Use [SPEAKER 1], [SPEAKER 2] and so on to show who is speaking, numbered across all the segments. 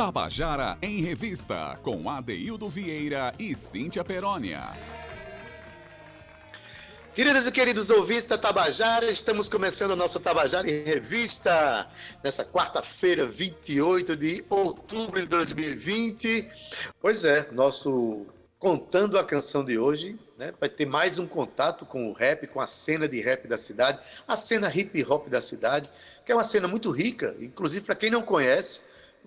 [SPEAKER 1] Tabajara em Revista, com Adeildo Vieira e Cíntia Perónia.
[SPEAKER 2] Queridas e queridos ouvintes da Tabajara, estamos começando o nosso Tabajara em Revista nessa quarta-feira, 28 de outubro de 2020. Pois é, nosso Contando a Canção de hoje né, vai ter mais um contato com o rap, com a cena de rap da cidade, a cena hip hop da cidade, que é uma cena muito rica, inclusive para quem não conhece,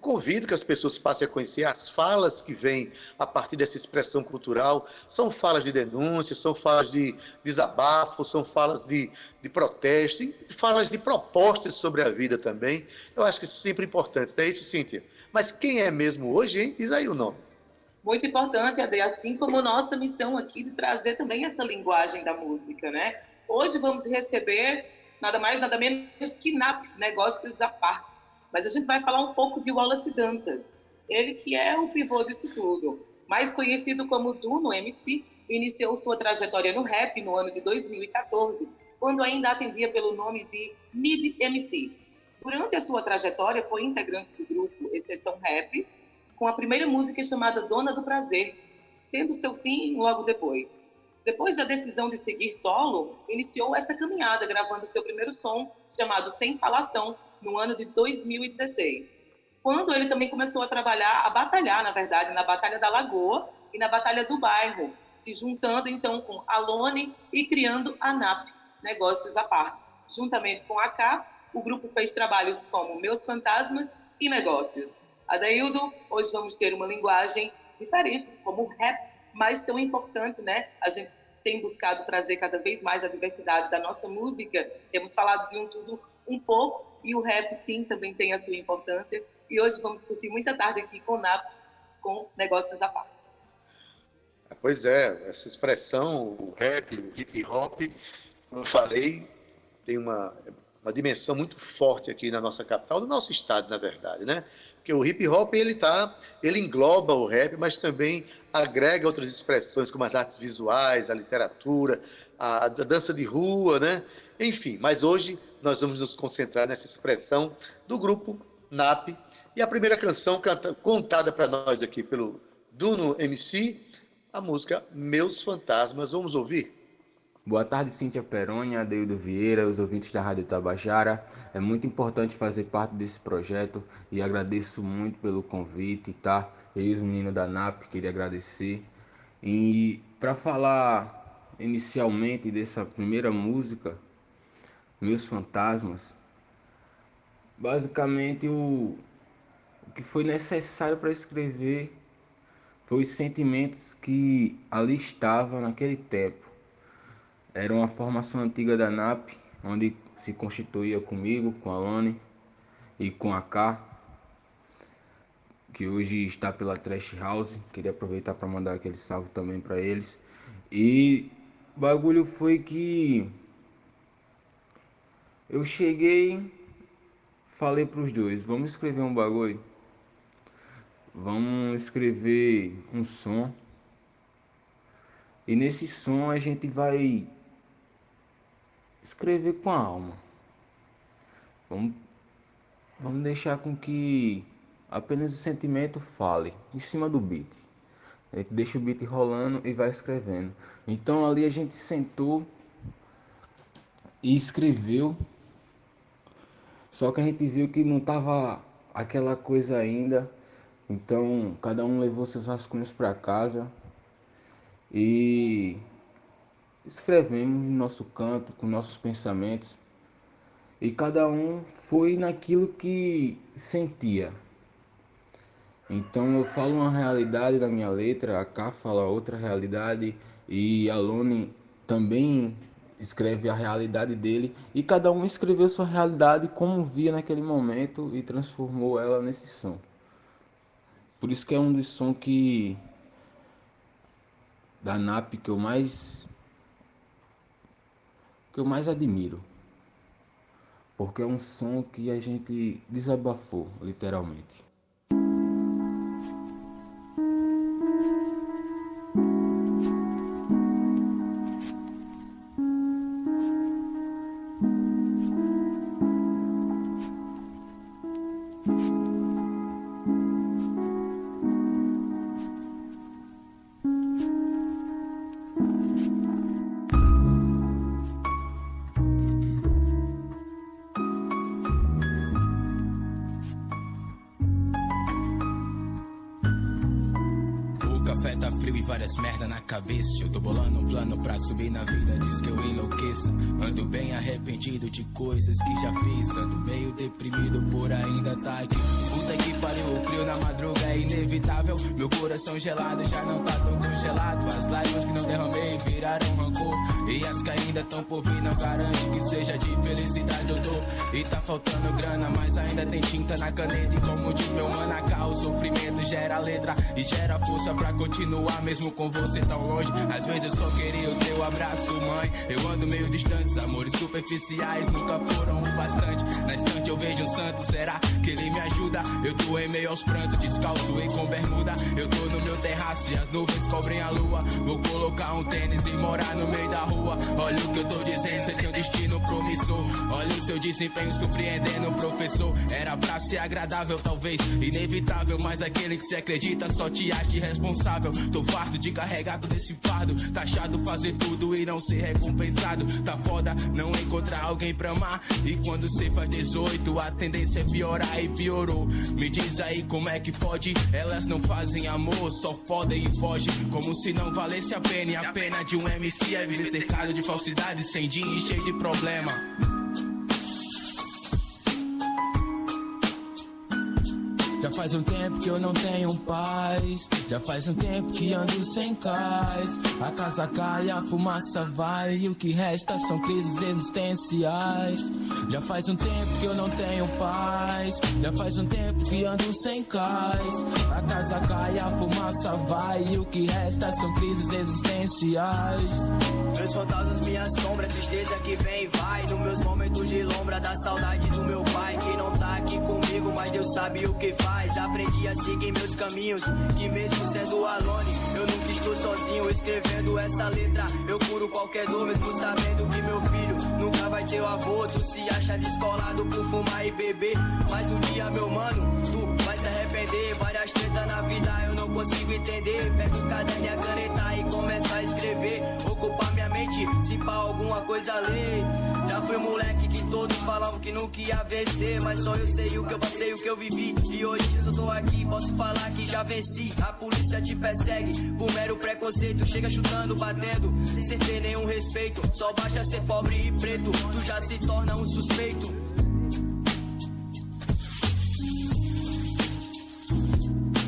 [SPEAKER 2] Convido que as pessoas passem a conhecer as falas que vêm a partir dessa expressão cultural. São falas de denúncia, são falas de desabafo, são falas de, de protesto, falas de propostas sobre a vida também. Eu acho que é sempre importante, não é isso, Cíntia? Mas quem é mesmo hoje, hein? Diz aí o nome.
[SPEAKER 3] Muito importante, Ade, assim como nossa missão aqui de trazer também essa linguagem da música, né? Hoje vamos receber nada mais, nada menos que NAP, Negócios à Parte mas a gente vai falar um pouco de Wallace Dantas, ele que é o pivô disso tudo. Mais conhecido como Duno MC, iniciou sua trajetória no rap no ano de 2014, quando ainda atendia pelo nome de Mid MC. Durante a sua trajetória, foi integrante do grupo Exceção Rap, com a primeira música chamada Dona do Prazer, tendo seu fim logo depois. Depois da decisão de seguir solo, iniciou essa caminhada gravando seu primeiro som, chamado Sem Falação, no ano de 2016, quando ele também começou a trabalhar, a batalhar, na verdade, na Batalha da Lagoa e na Batalha do Bairro, se juntando então com Alone e criando a NAP, Negócios à Parte. Juntamente com a K, o grupo fez trabalhos como Meus Fantasmas e Negócios. Adaildo, hoje vamos ter uma linguagem diferente, como o rap, mas tão importante, né? A gente tem buscado trazer cada vez mais a diversidade da nossa música. Temos falado de um tudo um pouco, e o rap, sim, também tem a sua importância. E hoje vamos curtir muita tarde aqui com o NAP, com Negócios à Parte.
[SPEAKER 2] Pois é, essa expressão, o rap, o hip hop, como eu falei, tem uma, uma dimensão muito forte aqui na nossa capital, no nosso estado, na verdade, né? Porque o hip hop ele tá, ele engloba o rap, mas também agrega outras expressões como as artes visuais, a literatura, a, a dança de rua, né? Enfim, mas hoje nós vamos nos concentrar nessa expressão do grupo NAP. E a primeira canção canta, contada para nós aqui pelo Duno MC, a música Meus Fantasmas. Vamos ouvir?
[SPEAKER 4] Boa tarde, Cíntia Peroni, Adeildo Vieira, os ouvintes da Rádio Tabajara. É muito importante fazer parte desse projeto e agradeço muito pelo convite, tá? Eu e os meninos da NAP, queria agradecer. E para falar inicialmente dessa primeira música, meus fantasmas, basicamente o, o que foi necessário para escrever foi os sentimentos que ali estavam naquele tempo. Era uma formação antiga da NAP, onde se constituía comigo, com a Lone e com a K, que hoje está pela Trash House. Queria aproveitar para mandar aquele salve também para eles. E o bagulho foi que eu cheguei, falei para os dois, vamos escrever um bagulho. Vamos escrever um som. E nesse som a gente vai escrever com a alma. Vamos, vamos deixar com que apenas o sentimento fale em cima do beat. A gente deixa o beat rolando e vai escrevendo. Então ali a gente sentou e escreveu só que a gente viu que não tava aquela coisa ainda. Então cada um levou seus rascunhos para casa e escrevemos no nosso canto, com nossos pensamentos. E cada um foi naquilo que sentia. Então eu falo uma realidade na minha letra, a K fala outra realidade e a Lone também escreve a realidade dele e cada um escreveu sua realidade como via naquele momento e transformou ela nesse som. Por isso que é um dos sons que da NAP que eu mais que eu mais admiro. Porque é um som que a gente desabafou, literalmente.
[SPEAKER 5] Várias merda na cabeça. Eu tô bolando um plano pra subir na vida, diz que eu enlouqueça. Ando bem arrependido de coisas que já fiz. Ando meio deprimido por ainda tá aqui. Puta que pariu, o frio na madruga é inevitável. Meu coração gelado já não tá tão congelado. As lágrimas que não derramei viraram rancor. E as que ainda tão por vir não garante que seja de felicidade eu tô. E tá faltando grana, mas ainda tem tinta na caneta. E como diz meu manacá, o sofrimento gera letra e gera força pra continuar mesmo com você tão longe. Às vezes eu só queria o teu abraço, mãe. Eu ando meio distante, amores superficiais nunca foram o bastante. Na estante eu vejo um santo, será que ele me ajuda? Eu tô em meio aos prantos, descalço e com bermuda. Eu tô no meu terraço e as nuvens cobrem a lua. Vou colocar um tênis e morar no meio da rua. Olha o que eu tô dizendo, você tem um destino promissor. Olha o seu desempenho surpreendendo o professor. Era pra ser agradável, talvez inevitável, mas aquele que se acredita só te acha irresponsável. Tô farto de carregar todo esse fardo. Taxado fazer tudo e não ser recompensado. Tá foda não encontrar alguém pra amar. E quando cê faz 18, a tendência é piorar e piorou. Me diz aí como é que pode. Elas não fazem amor, só foda e foge. Como se não valesse a pena. E a pena de um MC é viver cercado de falsidade, sem dinheiro e cheio de problema. Faz um tempo que eu não tenho paz. Já faz um tempo que ando sem cais. A casa cai, a fumaça vai. E o que resta são crises existenciais. Já faz um tempo que eu não tenho paz. Já faz um tempo que ando sem cais. A casa cai, a fumaça vai. E o que resta são crises existenciais.
[SPEAKER 6] Meus fantasmas, minha sombra, tristeza que vem e vai. Nos meus momentos de lombra, da saudade do meu pai. Que não tá aqui comigo, mas Deus sabe o que faz paz. Aprendi a seguir meus caminhos. Que mesmo sendo alone, eu nunca estou sozinho. Escrevendo essa letra, eu curo qualquer dor, mesmo sabendo que meu filho nunca vai ter o avô. Tu se acha descolado por fumar e beber. Mas um dia, meu mano, tu vai se arrepender. Várias tretas na vida eu não consigo entender. Pega o caderno e a caneta e começa se pra alguma coisa ler. Já fui moleque que todos falavam que nunca ia vencer. Mas só eu sei o que eu passei, o que eu vivi. E hoje eu tô aqui, posso falar que já venci. A polícia te persegue por mero preconceito. Chega chutando, batendo, sem ter nenhum respeito. Só basta ser pobre e preto, tu já se torna um suspeito.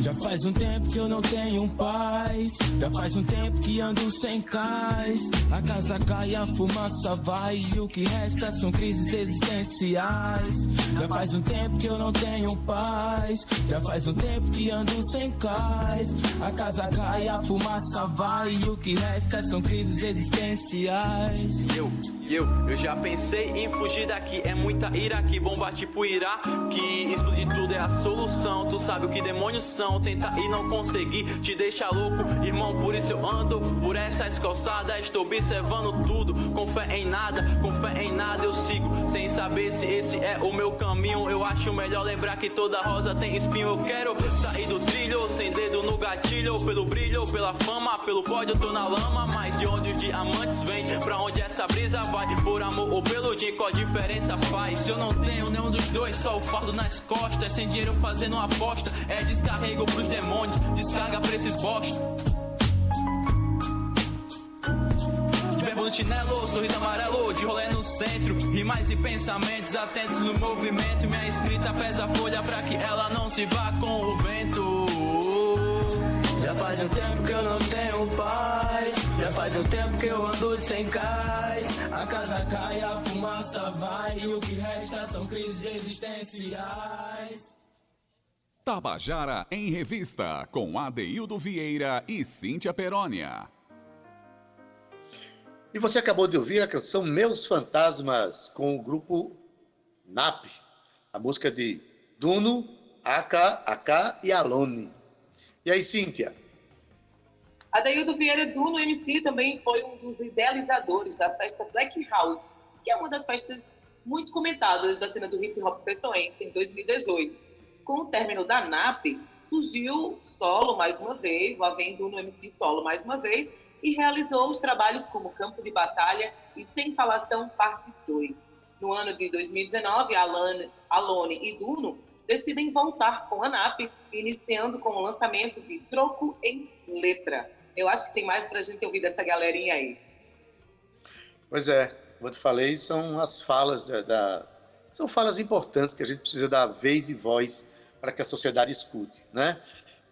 [SPEAKER 5] Já faz um tempo que eu não tenho paz. Já faz um tempo que ando sem cais. A casa cai, a fumaça vai. E o que resta são crises existenciais. Já faz um tempo que eu não tenho paz. Já faz um tempo que ando sem cais. A casa cai, a fumaça vai. E o que resta são crises existenciais.
[SPEAKER 7] Eu, eu, eu já pensei em fugir daqui. É muita ira que bomba tipo Irá. Que explodir tudo é a solução. Tu sabe o que demônios são não tentar e não conseguir te deixa louco, irmão. Por isso eu ando por essas calçadas. Estou observando tudo, com fé em nada, com fé em nada eu sigo, sem saber se esse é o meu caminho. Eu acho melhor lembrar que toda rosa tem espinho. Eu quero sair do trilho, sem dedo no gatilho, pelo brilho, pela fama, pelo pódio, eu tô na lama. Mas de onde os diamantes vêm, pra onde essa brisa vai? Por amor ou pelo dia, qual diferença faz? Se eu não tenho nenhum dos dois, só o fardo nas costas, sem dinheiro fazendo aposta, é descarrego Jogo pros demônios, descarga pra esses bosta. Verbo no chinelo, sorriso amarelo, de rolê no centro. Rimais e pensamentos atentos no movimento. Minha escrita pesa a folha pra que ela não se vá com o vento.
[SPEAKER 5] Já faz um tempo que eu não tenho paz. Já faz um tempo que eu ando sem cais. A casa cai, a fumaça vai. E o que resta são crises existenciais.
[SPEAKER 1] Tabajara em Revista, com Adeildo Vieira e Cíntia Perónia.
[SPEAKER 2] E você acabou de ouvir a canção Meus Fantasmas, com o grupo NAP, a música de Duno, Aka, Aka e Alone. E aí, Cíntia?
[SPEAKER 3] Adeildo Vieira Duno MC também foi um dos idealizadores da festa Black House, que é uma das festas muito comentadas da cena do hip hop pessoense em 2018 com o término da NAP, surgiu solo mais uma vez, lá vem no MC solo mais uma vez, e realizou os trabalhos como Campo de Batalha e Sem Falação Parte 2. No ano de 2019, Alane, Alone e Duno decidem voltar com a NAP, iniciando com o lançamento de Troco em Letra. Eu acho que tem mais para a gente ouvir dessa galerinha aí.
[SPEAKER 2] Pois é, como eu te falei, são as falas da, da, são falas importantes que a gente precisa dar vez e voz para que a sociedade escute, né?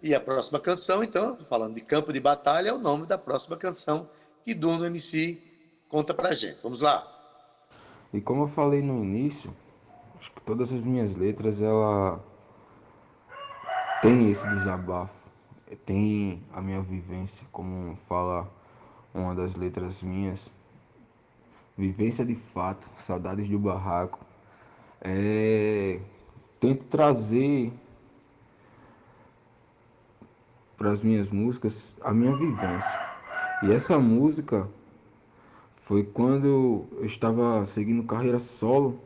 [SPEAKER 2] E a próxima canção, então, falando de campo de batalha, é o nome da próxima canção que Duno MC conta pra gente. Vamos lá.
[SPEAKER 4] E como eu falei no início, acho que todas as minhas letras ela tem esse desabafo, tem a minha vivência, como fala uma das letras minhas, vivência de fato, saudades do barraco. É, tento trazer para as minhas músicas a minha vivência. E essa música foi quando eu estava seguindo carreira solo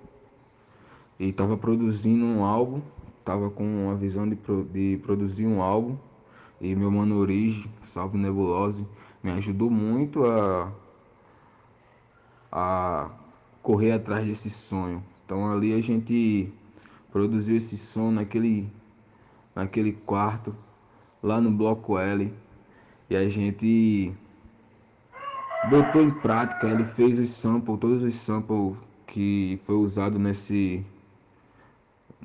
[SPEAKER 4] e estava produzindo um álbum, estava com a visão de, de produzir um álbum e meu mano Origi, Salve Nebulose, me ajudou muito a, a correr atrás desse sonho. Então ali a gente produziu esse som naquele, naquele quarto lá no Bloco L e a gente botou em prática, ele fez os samples, todos os samples que foi usado nesse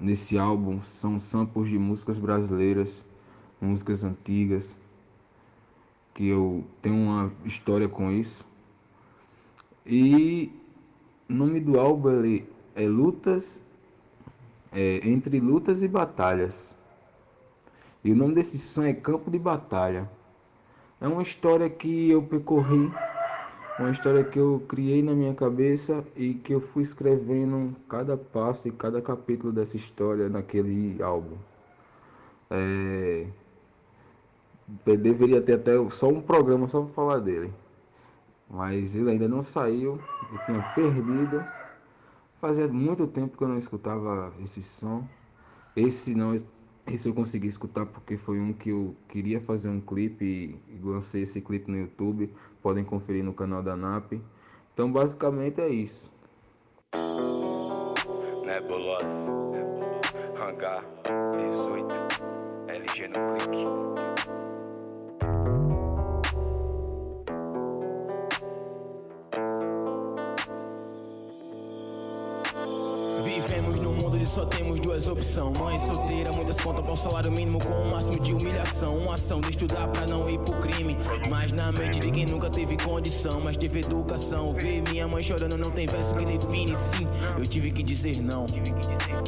[SPEAKER 4] nesse álbum são samples de músicas brasileiras, músicas antigas, que eu tenho uma história com isso. E o nome do álbum é Lutas, é, Entre Lutas e Batalhas. E o nome desse som é Campo de Batalha. É uma história que eu percorri, uma história que eu criei na minha cabeça e que eu fui escrevendo cada passo e cada capítulo dessa história naquele álbum. É... Eu deveria ter até só um programa só para falar dele. Mas ele ainda não saiu, eu tinha perdido. Fazia muito tempo que eu não escutava esse som. Esse não esse eu consegui escutar porque foi um que eu queria fazer um clipe e lancei esse clipe no YouTube. Podem conferir no canal da NAP. Então, basicamente é isso.
[SPEAKER 8] Nebulosa, Hangar 18, LG no clique.
[SPEAKER 5] só temos duas opções. Mãe solteira, muitas contas para um salário mínimo com o um máximo de humilhação. Uma ação de estudar pra não ir pro crime. Mas na mente de quem nunca teve condição, mas teve educação. Ver minha mãe chorando não tem verso que define. Sim, eu tive que dizer não.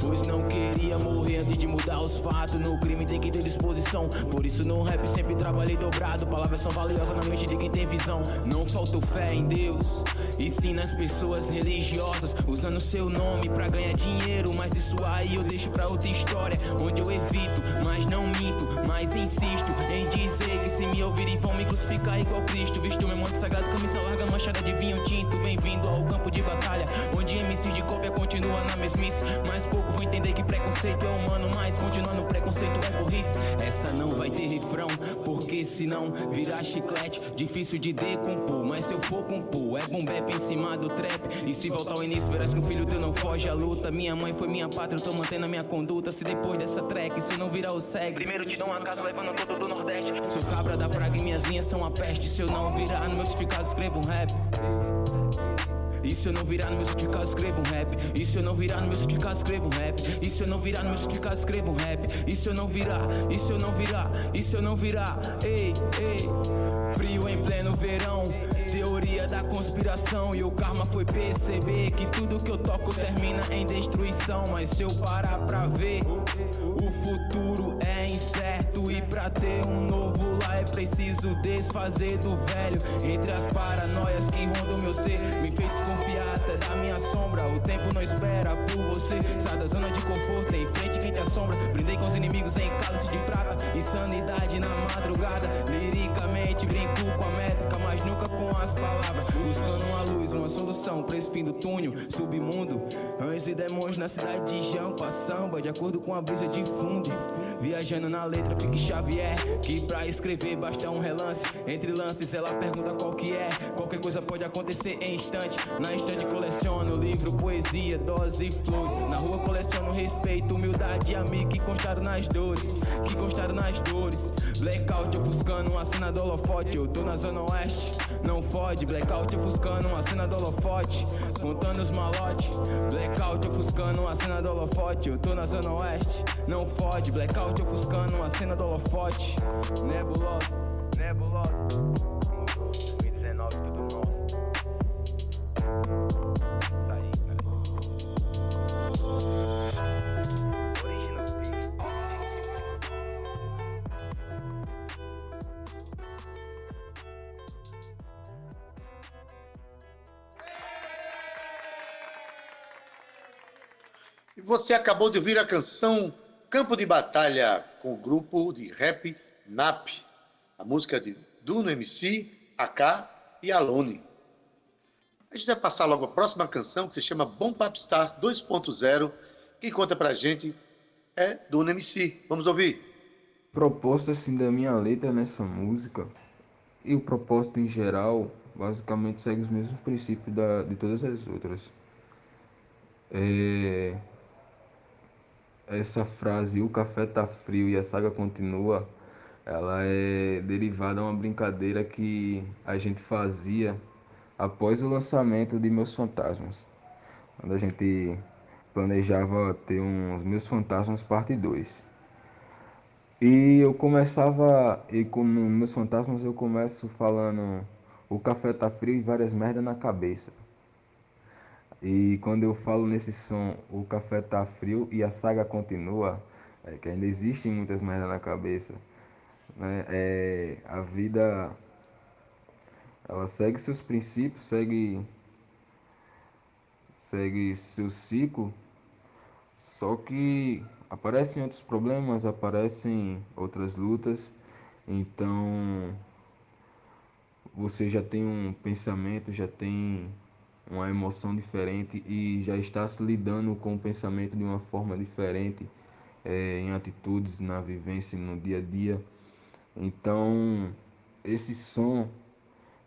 [SPEAKER 5] Pois não queria morrer antes de mudar os fatos. No crime tem que ter disposição. Por isso no rap sempre trabalhei dobrado. Palavras são valiosas na mente de quem tem visão. Não faltou fé em Deus, e sim nas pessoas religiosas. Usando seu nome pra ganhar dinheiro, mas isso aí eu deixo pra outra história. Onde eu evito, mas não minto, mas insisto em dizer que se me ouvirem vão me crucificar igual Cristo. Visto meu monte sagrado, camisa larga, manchada de vinho tinto. Bem-vindo ao campo de batalha, onde MC de cópia continua na mesmice. Mas pouco vou entender que preconceito é humano, mas continuando preconceito é burrice. Essa não vai ter refrão, porque senão virar chiclete, difícil de decompor. Mas se eu for compor, é boom em cima do trap. E se voltar ao início, verás que o filho teu não foge à luta. Minha mãe foi minha pátria, eu tô mantendo a minha conduta. Se depois dessa track, se não virar o segue, primeiro te dou uma casa levando todo do Nordeste. Sou cabra da praga e minhas linhas são a peste. Se eu não virar no meu certificado, escrevo um rap. E se eu não virar no meu certificado, escrevo um rap. E se eu não virar no meu certificado, escrevo um rap. E se eu não virar no meu certificado, escrevo um rap. E se eu não virar, e se eu não virar, e se eu não virar, ei, ei. Frio em pleno verão. Teoria da conspiração e o karma foi perceber que tudo que eu toco termina em destruição. Mas se eu parar pra ver, o futuro incerto e pra ter um novo lá é preciso desfazer do velho. Entre as paranoias que rondam meu ser, me fez desconfiar até da minha sombra. O tempo não espera por você. Sai da zona de conforto, em frente quem te assombra. Brindei com os inimigos em cálice de prata e sanidade na madrugada. Liricamente brinco com a métrica, mas nunca com as palavras, buscando uma luz, uma solução pra esse fim do túnel, submundo. Anjos e demônios na cidade de Jampa, samba, de acordo com a brisa de fundo. Viajando na letra, pique Xavier. Que pra escrever basta um relance. Entre lances, ela pergunta qual que é. Qualquer coisa pode acontecer em instante. Na instante coleciono livro, poesia, dose e flows. Na rua coleciono respeito, humildade e amigo que constaram nas dores. Que constaram nas dores. Blackout ofuscando uma cena do holofote. Eu tô na zona oeste, não fode. Blackout ofuscando uma cena do holofote. Contando os malotes. Blackout ofuscando uma cena do holofote. Eu tô na zona oeste, não fode. Blackout ofuscando uma cena do holofote. Nebulosa, nebulosa.
[SPEAKER 8] 2019 tudo nosso. Tá. Original Beat.
[SPEAKER 2] E você acabou de ouvir a canção Campo de Batalha com o grupo de rap NAP, a música de Duno MC, AK e Alone. A gente vai passar logo a próxima canção que se chama Bom Popstar 2.0. Quem conta pra gente é Duno MC. Vamos ouvir.
[SPEAKER 4] proposta assim da minha letra nessa música e o propósito em geral basicamente segue os mesmos princípios da, de todas as outras. É, essa frase o café tá frio e a saga continua, ela é derivada a uma brincadeira que a gente fazia após o lançamento de Meus Fantasmas. Quando a gente planejava ter uns Meus Fantasmas parte 2. E eu começava, e com meus fantasmas eu começo falando o café tá frio e várias merdas na cabeça. E quando eu falo nesse som, o café tá frio e a saga continua, é que ainda existem muitas merdas na cabeça. Né? É, a vida ela segue seus princípios, segue segue seu ciclo, só que aparecem outros problemas, aparecem outras lutas, então você já tem um pensamento, já tem uma emoção diferente e já está se lidando com o pensamento de uma forma diferente eh, em atitudes, na vivência, no dia a dia. Então, esse som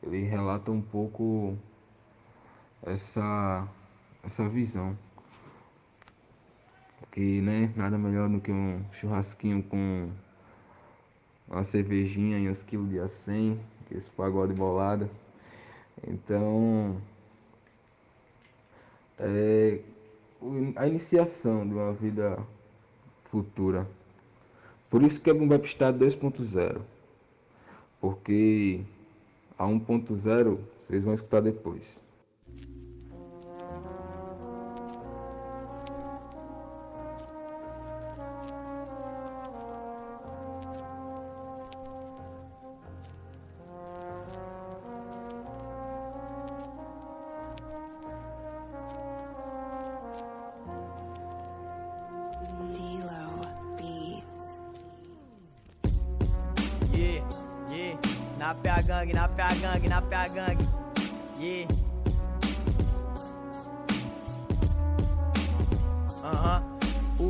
[SPEAKER 4] ele relata um pouco essa essa visão que né nada melhor do que um churrasquinho com uma cervejinha e uns quilos de acém, que esse pagode bolada. Então, é a iniciação de uma vida futura. Por isso que é Bap Estado 2.0. Porque a 1.0 vocês vão escutar depois.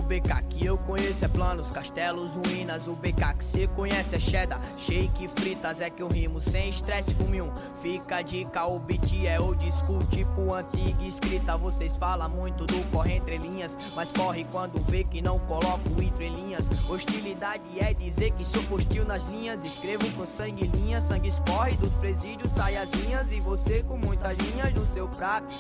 [SPEAKER 6] BK que eu conheço é planos, castelos, ruínas. O BK que cê conhece é cheddar, shake, fritas. É que eu rimo sem estresse, fume um. Fica a dica, o beat é old school, tipo antiga escrita. Vocês falam muito do corre entre linhas, mas corre quando vê que não coloco entre linhas. Hostilidade é dizer que sou hostil nas linhas. Escrevo com sangue linha, sangue escorre dos presídios, sai as linhas. E você com muitas linhas no seu prato.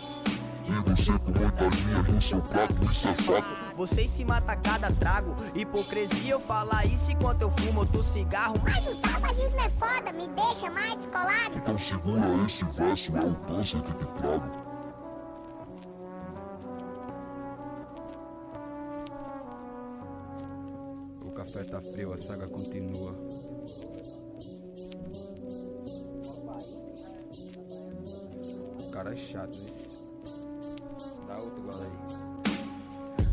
[SPEAKER 6] Vocês se mata cada trago. Hipocrisia, eu falar isso enquanto eu fumo outro cigarro.
[SPEAKER 9] Mas o tabagismo é foda, me deixa mais descolado.
[SPEAKER 10] Então segura esse verso, é o pulse que te trago.
[SPEAKER 5] O café tá frio, a saga continua. O cara é chato, esse. Dá outro gole aí.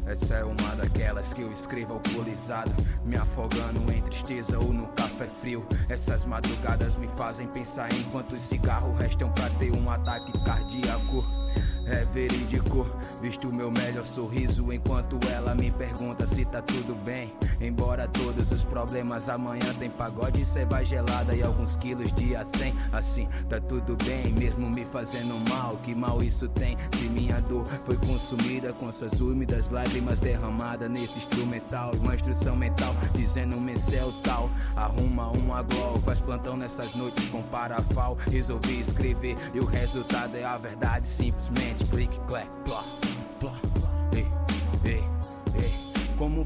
[SPEAKER 5] Essa é uma daquelas que eu escrevo alcoolizado, me afogando em tristeza ou no café frio. Essas madrugadas me fazem pensar em quantos cigarros restam pra ter um ataque cardíaco. É verídico, visto meu melhor sorriso enquanto ela me pergunta se tá tudo bem. Embora todos os problemas amanhã tem pagode, ceva gelada e alguns quilos de a 100. Assim, tá tudo bem, mesmo me fazendo mal. Que mal isso tem se minha dor foi consumida com suas úmidas lágrimas derramadas nesse instrumental. Uma instrução mental dizendo me céu tal. Arruma uma glow, faz plantão nessas noites com parafal. Resolvi escrever e o resultado é a verdade, simplesmente Smash Greek black block.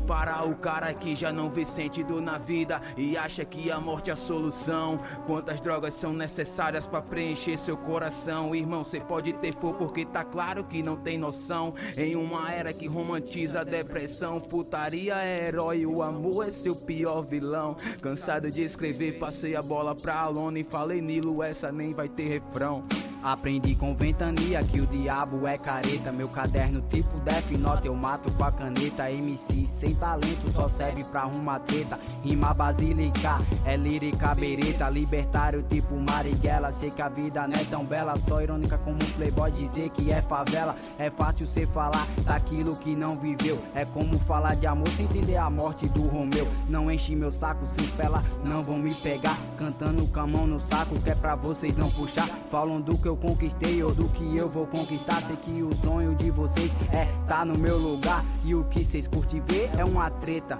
[SPEAKER 5] Parar o cara que já não vê sentido na vida e acha que a morte é a solução? Quantas drogas são necessárias pra preencher seu coração? Irmão, cê pode ter for porque tá claro que não tem noção. Em uma era que romantiza a depressão, putaria é herói, o amor é seu pior vilão. Cansado de escrever, passei a bola pra Alona e falei Nilo, essa nem vai ter refrão.
[SPEAKER 11] Aprendi com ventania que o diabo é careta. Meu caderno tipo Death Note eu mato com a caneta. MC sem talento só serve pra arrumar treta. Rima basílica é lírica bereta. Libertário tipo Marighella. Sei que a vida não é tão bela, só irônica como um playboy dizer que é favela. É fácil cê falar daquilo que não viveu. É como falar de amor sem entender a morte do Romeu. Não enche meu saco sem pela, não vão me pegar. Cantando com a mão no saco que é pra vocês não puxar. Falam do que eu conquistei ou do que eu vou conquistar. Sei que o sonho de vocês é tá no meu lugar. E o que vocês curtem ver é uma treta.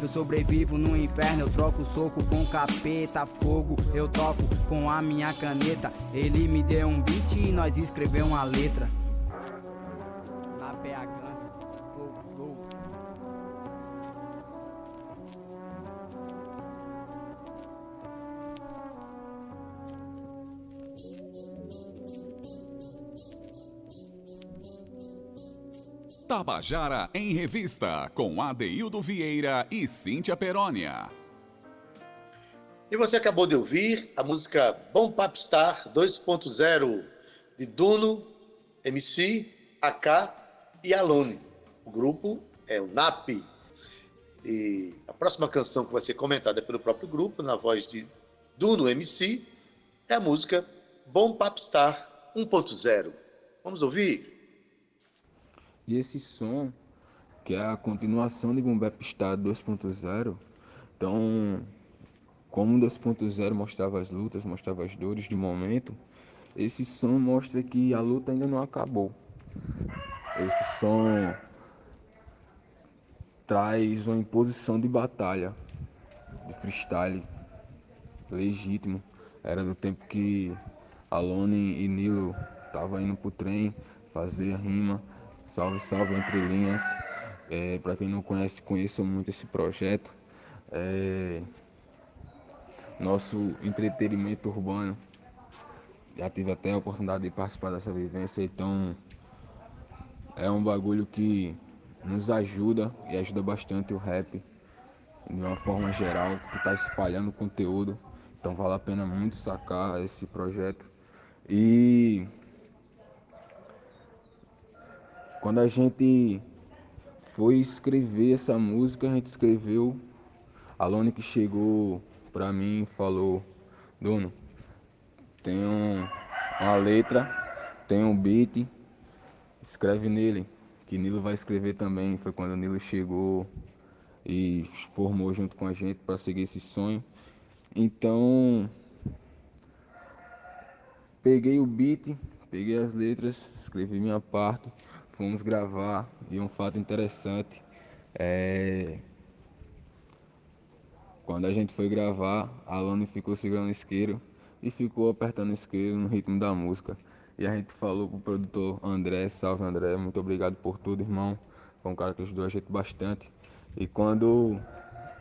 [SPEAKER 11] Eu sobrevivo no inferno, eu troco soco com capeta. Fogo eu toco com a minha caneta. Ele me deu um beat e nós escreveu uma letra. Na PH.
[SPEAKER 1] Tabajara em Revista, com Adeildo Vieira e Cíntia Perónia.
[SPEAKER 2] E você acabou de ouvir a música Bom Popstar 2.0 de Duno, MC, AK e Alone. O grupo é o NAP. E a próxima canção que vai ser comentada pelo próprio grupo, na voz de Duno MC, é a música Bom Popstar 1.0. Vamos ouvir?
[SPEAKER 4] E esse som, que é a continuação de Boom Bap Star 2.0, então, como o 2.0 mostrava as lutas, mostrava as dores de momento, esse som mostra que a luta ainda não acabou. Esse som traz uma imposição de batalha, de freestyle legítimo. Era do tempo que Alone e Nilo estavam indo pro trem fazer rima. Salve, salve entre linhas. É, para quem não conhece, conheço muito esse projeto. É, nosso entretenimento urbano. Já tive até a oportunidade de participar dessa vivência, então é um bagulho que nos ajuda e ajuda bastante o rap de uma forma geral, que está espalhando conteúdo. Então vale a pena muito sacar esse projeto. E quando a gente foi escrever essa música, a gente escreveu. A Lone que chegou pra mim e falou, Dono, tem um, uma letra, tem um beat, escreve nele, que Nilo vai escrever também. Foi quando o Nilo chegou e formou junto com a gente para seguir esse sonho. Então, peguei o beat, peguei as letras, escrevi minha parte, fomos gravar e um fato interessante é quando a gente foi gravar, a Lone ficou segurando o isqueiro e ficou apertando o isqueiro no ritmo da música. E a gente falou pro produtor André, salve André, muito obrigado por tudo, irmão. Foi um cara que ajudou a gente bastante. E quando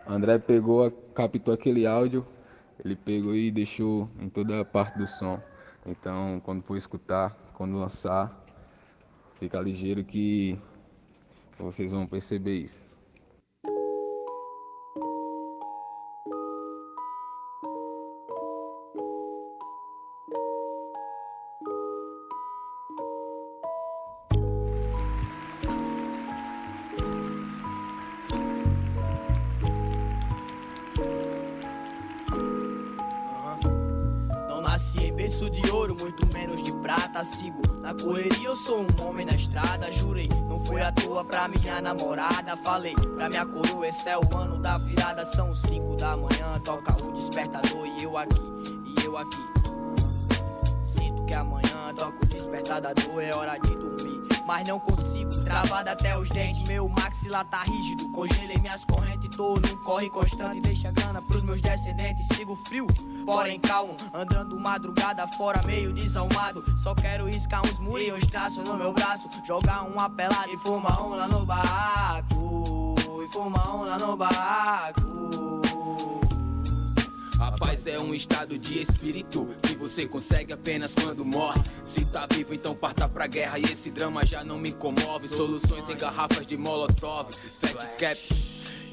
[SPEAKER 4] André pegou, captou aquele áudio, ele pegou e deixou em toda a parte do som. Então, quando for escutar, quando lançar, fica ligeiro que vocês vão perceber isso.
[SPEAKER 6] Sou um homem da estrada. Jurei, não foi à toa pra minha namorada. Falei pra minha coroa, esse é o ano da virada. São cinco da manhã, toca o despertador e eu aqui, e eu aqui. Sinto que amanhã toca o despertador, é hora de dormir. Mas não consigo, travado até os dentes. Meu maxilar tá rígido, congelei minhas correntes. Tô num corre constante, deixa grana pros meus descendentes. Sigo frio, porém calmo. Andando madrugada fora, meio desalmado. Só quero riscar uns muros uns traços no meu braço. Jogar uma pelada e fumar um lá no barraco. E fumar um lá no barraco.
[SPEAKER 4] A paz é um estado de espírito que você consegue apenas quando morre. Se tá vivo, então parta pra guerra e esse drama já não me comove. Soluções em garrafas de molotov, fat cap.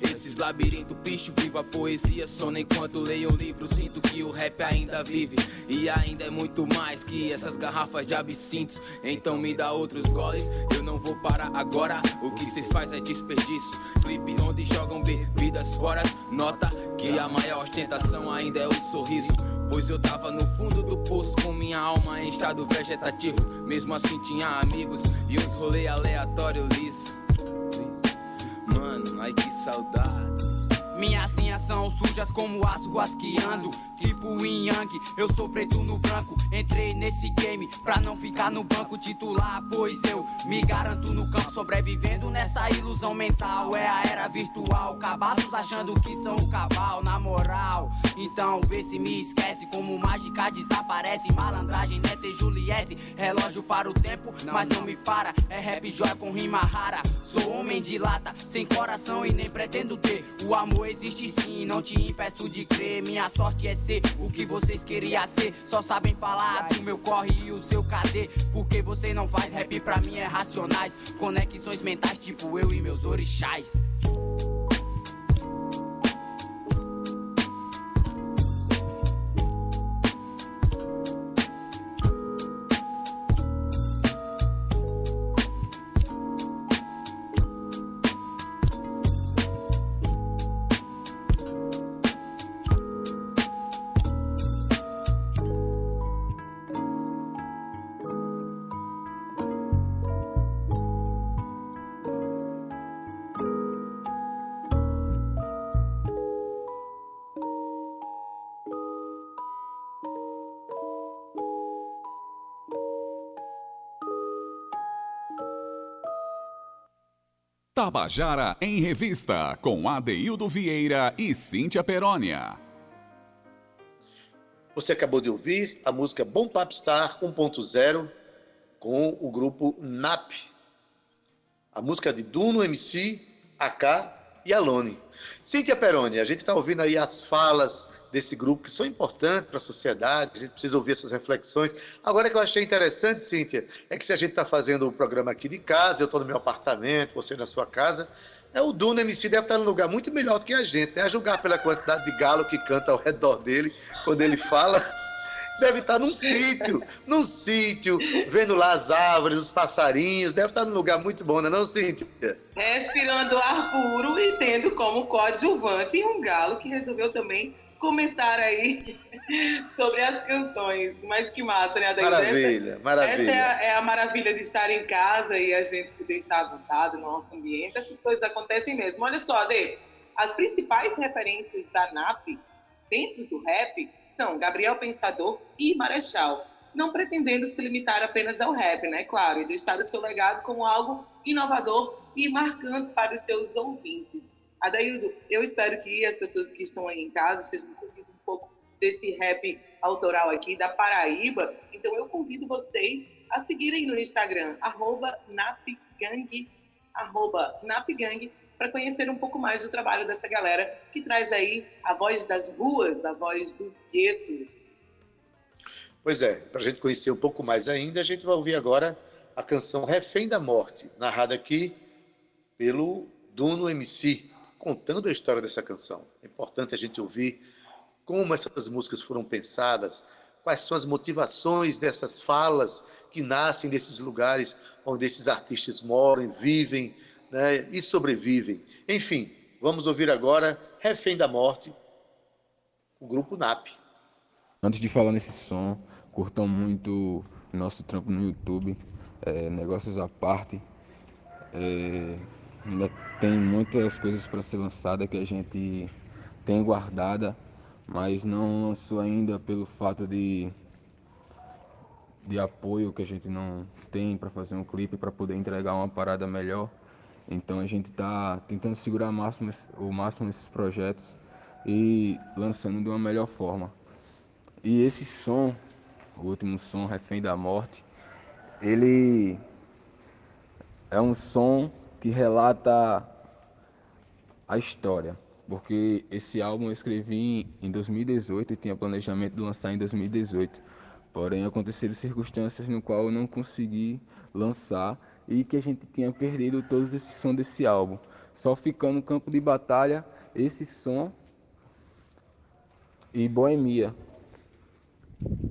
[SPEAKER 4] Esses labirintos, bicho, viva a poesia. Sono enquanto leio o livro, sinto que o rap ainda vive. E ainda é muito mais que essas garrafas de absintos. Então me dá outros goles, eu não vou parar agora. O que cês faz é desperdício. Clipe onde jogam bebidas fora. Nota que a maior ostentação ainda é o sorriso. Pois eu tava no fundo do poço com minha alma em estado vegetativo. Mesmo assim tinha amigos e uns rolê aleatório liso. Mano, ai que saudade.
[SPEAKER 11] Minhas linhas são sujas como aço rasqueando. Tipo Yin Yang, eu sou preto no branco. Entrei nesse game pra não ficar no banco titular. Pois eu me garanto no campo, sobrevivendo nessa ilusão mental. É a era virtual, cabados achando que são o cavalo, na moral. Então vê se me esquece como mágica desaparece. Malandragem, neta e Juliette. Relógio para o tempo, mas não me para. É rap joia com rima rara. Sou homem de lata, sem coração e nem pretendo ter. O amor existe sim, não te impeço de crer. Minha sorte é ser o que vocês queriam ser. Só sabem falar do meu corre e o seu cadê. Porque você não faz rap pra mim é racionais. Conexões mentais, tipo eu e meus orixás.
[SPEAKER 1] Tabajara em Revista, com Adeildo Vieira e Cíntia Perónia.
[SPEAKER 2] Você acabou de ouvir a música Bom Popstar 1.0 com o grupo NAP. A música de Duno, MC, AK e Alone. Cíntia Peroni, a gente está ouvindo aí as falas desse grupo que são importantes para a sociedade, a gente precisa ouvir essas reflexões. Agora que eu achei interessante, Cíntia, é que se a gente está fazendo o programa aqui de casa, eu estou no meu apartamento, você na sua casa, é o Duno MC deve estar num lugar muito melhor do que a gente, né? A julgar pela quantidade de galo que canta ao redor dele quando ele fala. Deve estar num sítio, num sítio, vendo lá as árvores, os passarinhos. Deve estar num lugar muito bom, não é não, Cíntia?
[SPEAKER 3] Respirando ar puro e tendo como coadjuvante um galo que resolveu também comentar aí sobre as canções. Mas que massa, né, Adair?
[SPEAKER 2] Maravilha,
[SPEAKER 3] essa,
[SPEAKER 2] maravilha.
[SPEAKER 3] Essa é a, é a maravilha de estar em casa e a gente poder estar à vontade no nosso ambiente. Essas coisas acontecem mesmo. Olha só, Ade, as principais referências da NAP dentro do rap são Gabriel Pensador e Marechal. Não pretendendo se limitar apenas ao rap, né? Claro, e deixar o seu legado como algo inovador e marcante para os seus ouvintes. Adaildo, eu espero que as pessoas que estão aí em casa estejam curtindo um pouco desse rap autoral aqui da Paraíba. Então eu convido vocês a seguirem no Instagram, arroba napgang, arroba napgang, para conhecer um pouco mais do trabalho dessa galera que traz aí a voz das ruas, a voz dos guetos.
[SPEAKER 2] Pois é, para a gente conhecer um pouco mais ainda, a gente vai ouvir agora a canção Refém da Morte, narrada aqui pelo Duno MC, contando a história dessa canção. É importante a gente ouvir como essas músicas foram pensadas, quais são as motivações dessas falas que nascem desses lugares onde esses artistas moram, vivem né, e sobrevivem. Enfim, vamos ouvir agora Refém da Morte, o grupo NAP.
[SPEAKER 4] Antes de falar nesse som, curtam muito nosso trampo no YouTube, é, negócios à parte. É, ainda tem muitas coisas para ser lançada que a gente tem guardada, mas não lançou ainda pelo fato de de apoio que a gente não tem para fazer um clipe para poder entregar uma parada melhor. Então a gente está tentando segurar máximo, o máximo esses projetos e lançando de uma melhor forma. E esse som, o último som, Refém da Morte, ele é um som que relata a história. Porque esse álbum eu escrevi em 2018 e tinha planejamento de lançar em 2018. Porém, aconteceram circunstâncias no qual eu não consegui lançar e que a gente tinha perdido todos esses sons desse álbum. Só ficando no campo de batalha esse som e Boemia,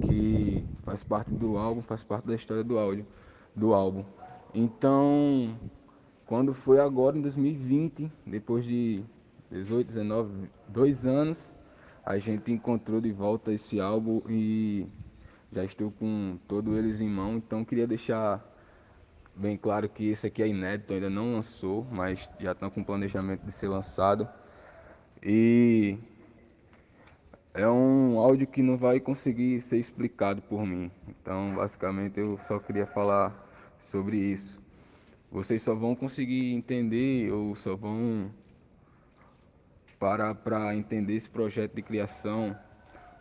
[SPEAKER 4] que faz parte do álbum, faz parte da história do áudio, do álbum. Então, quando foi agora em 2020, depois de 18, 19, dois anos, a gente encontrou de volta esse álbum e já estou com todos eles em mão, então queria deixar bem claro que esse aqui é inédito, ainda não lançou, mas já estão com planejamento de ser lançado. E é um áudio que não vai conseguir ser explicado por mim. Então, basicamente, eu só queria falar sobre isso. Vocês só vão conseguir entender ou só vão parar para entender esse projeto de criação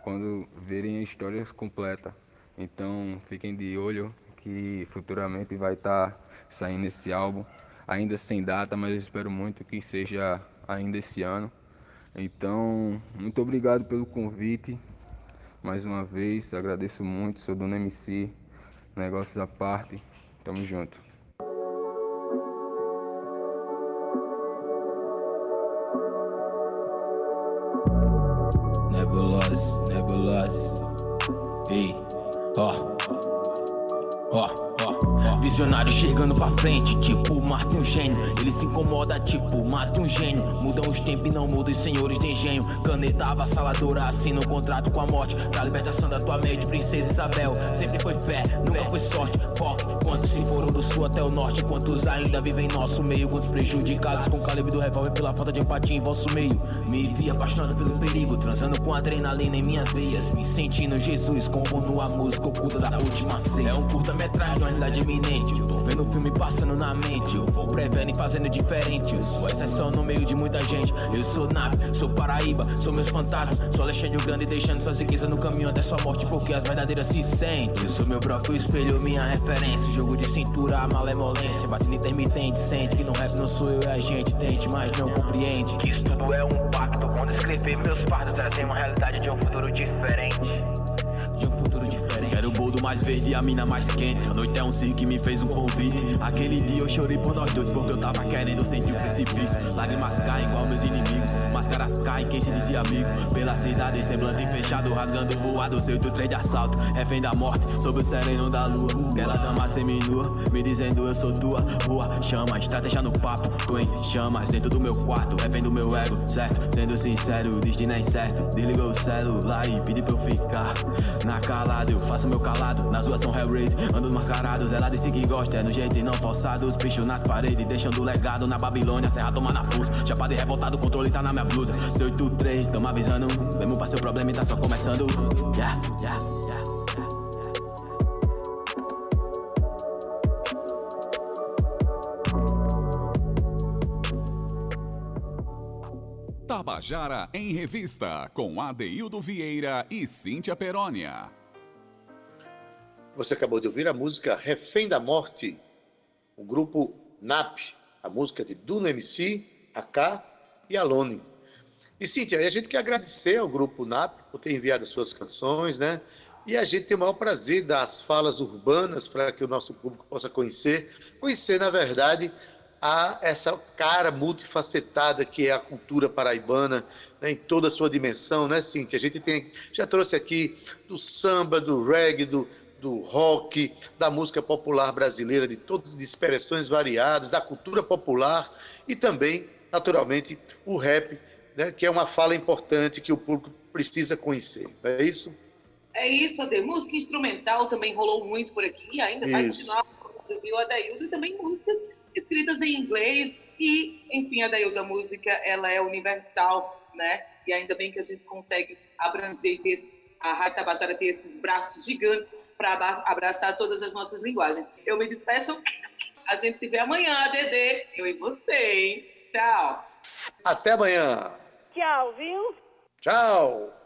[SPEAKER 4] quando verem a história completa. Então fiquem de olho que futuramente vai estar tá saindo esse álbum, ainda sem data, mas espero muito que seja ainda esse ano. Então, muito obrigado pelo convite. Mais uma vez, agradeço muito, sou Dona MC, negócios à parte. Tamo junto.
[SPEAKER 5] あ。Visionário chegando pra frente, tipo Martin um gênio. Ele se incomoda, tipo mate um gênio. Mudam os tempos e não mudam os senhores de engenho. Caneta avassaladora, assina um contrato com a morte. Pra libertação da tua mente, Princesa Isabel. Sempre foi fé, nunca foi sorte. Foque, quantos se foram do sul até o norte. Quantos ainda vivem em nosso meio. Quantos prejudicados com o calibre do revólver pela falta de empatia em vosso meio. Me vi apaixonado pelo perigo, transando com adrenalina em minhas veias. Me sentindo Jesus, compondo a música oculta da última ceia. É um curta-metragem, uma realidade iminente. Tô vendo o filme passando na mente. Eu vou prevendo e fazendo diferente. Eu sou exceção no meio de muita gente. Eu sou nave, sou Paraíba, sou meus fantasmas. Sou Alexandre o Grande deixando suas riquezas no caminho até sua morte, porque as verdadeiras se sentem. Eu sou meu próprio espelho, minha referência. Jogo de cintura, a malemolência. Batendo intermitente, sente que no rap não sou eu e a gente. Tente, mas não compreende. Que isso tudo é um pacto. Quando escrever meus fardos, trazer uma realidade de um futuro diferente.
[SPEAKER 12] Mais verde a mina mais quente. A noite é um circo que me fez um convite. Aquele dia eu chorei por nós dois, porque eu tava querendo sentir o precipício. Lágrimas caem igual meus inimigos. Máscaras caem, quem se dizia amigo. Pela cidade, semblante fechado, rasgando voado. Seu teu trem de assalto, refém da morte, sob o sereno da lua. Bela dama seminua, me dizendo eu sou tua. Rua, chama, estratégia no papo. Tô em chamas dentro do meu quarto, refém do meu ego, certo? Sendo sincero, destino é incerto. Desligou o celular e pedi pra eu ficar. Na calada, eu faço meu calado. Nas ruas são Hellraise, ando mascarados. Ela disse que gosta, é no jeito e não forçado. Os bichos nas paredes, deixando legado na Babilônia. Serra toma na fuça. Chapado e revoltado, o controle tá na minha blusa. Seu 83, tamo avisando. Mesmo pra seu problema e tá só começando. Yeah, yeah, yeah.
[SPEAKER 1] Tabajara em Revista, com Adeildo Vieira e Cíntia Perónia.
[SPEAKER 2] Você acabou de ouvir a música Refém da Morte, o grupo NAP, a música de Duno MC, AK e Alone. E Cíntia, a gente quer agradecer ao grupo NAP por ter enviado as suas canções, né? E a gente tem o maior prazer das falas urbanas para que o nosso público possa conhecer, conhecer, na verdade, a essa cara multifacetada que é a cultura paraibana, né, em toda a sua dimensão, né, Cíntia? A gente tem, já trouxe aqui do samba, do reggae, do, do rock, da música popular brasileira, de todas as expressões variadas, da cultura popular e também, naturalmente, o rap, né, que é uma fala importante que o público precisa conhecer. É isso?
[SPEAKER 3] É isso, Ade. Música instrumental também rolou muito por aqui, ainda vai
[SPEAKER 2] Isso.
[SPEAKER 3] continuar o Adaildo, e também músicas escritas em inglês. E, enfim, a Adaildo, a música, ela é universal, né? E ainda bem que a gente consegue abranger e a Rádio Tabajara ter esses braços gigantes para abraçar todas as nossas linguagens. Eu me despeço. A gente se vê amanhã, Dedê. Eu e você, hein? Tchau.
[SPEAKER 2] Até amanhã.
[SPEAKER 13] Tchau, viu?
[SPEAKER 2] Tchau.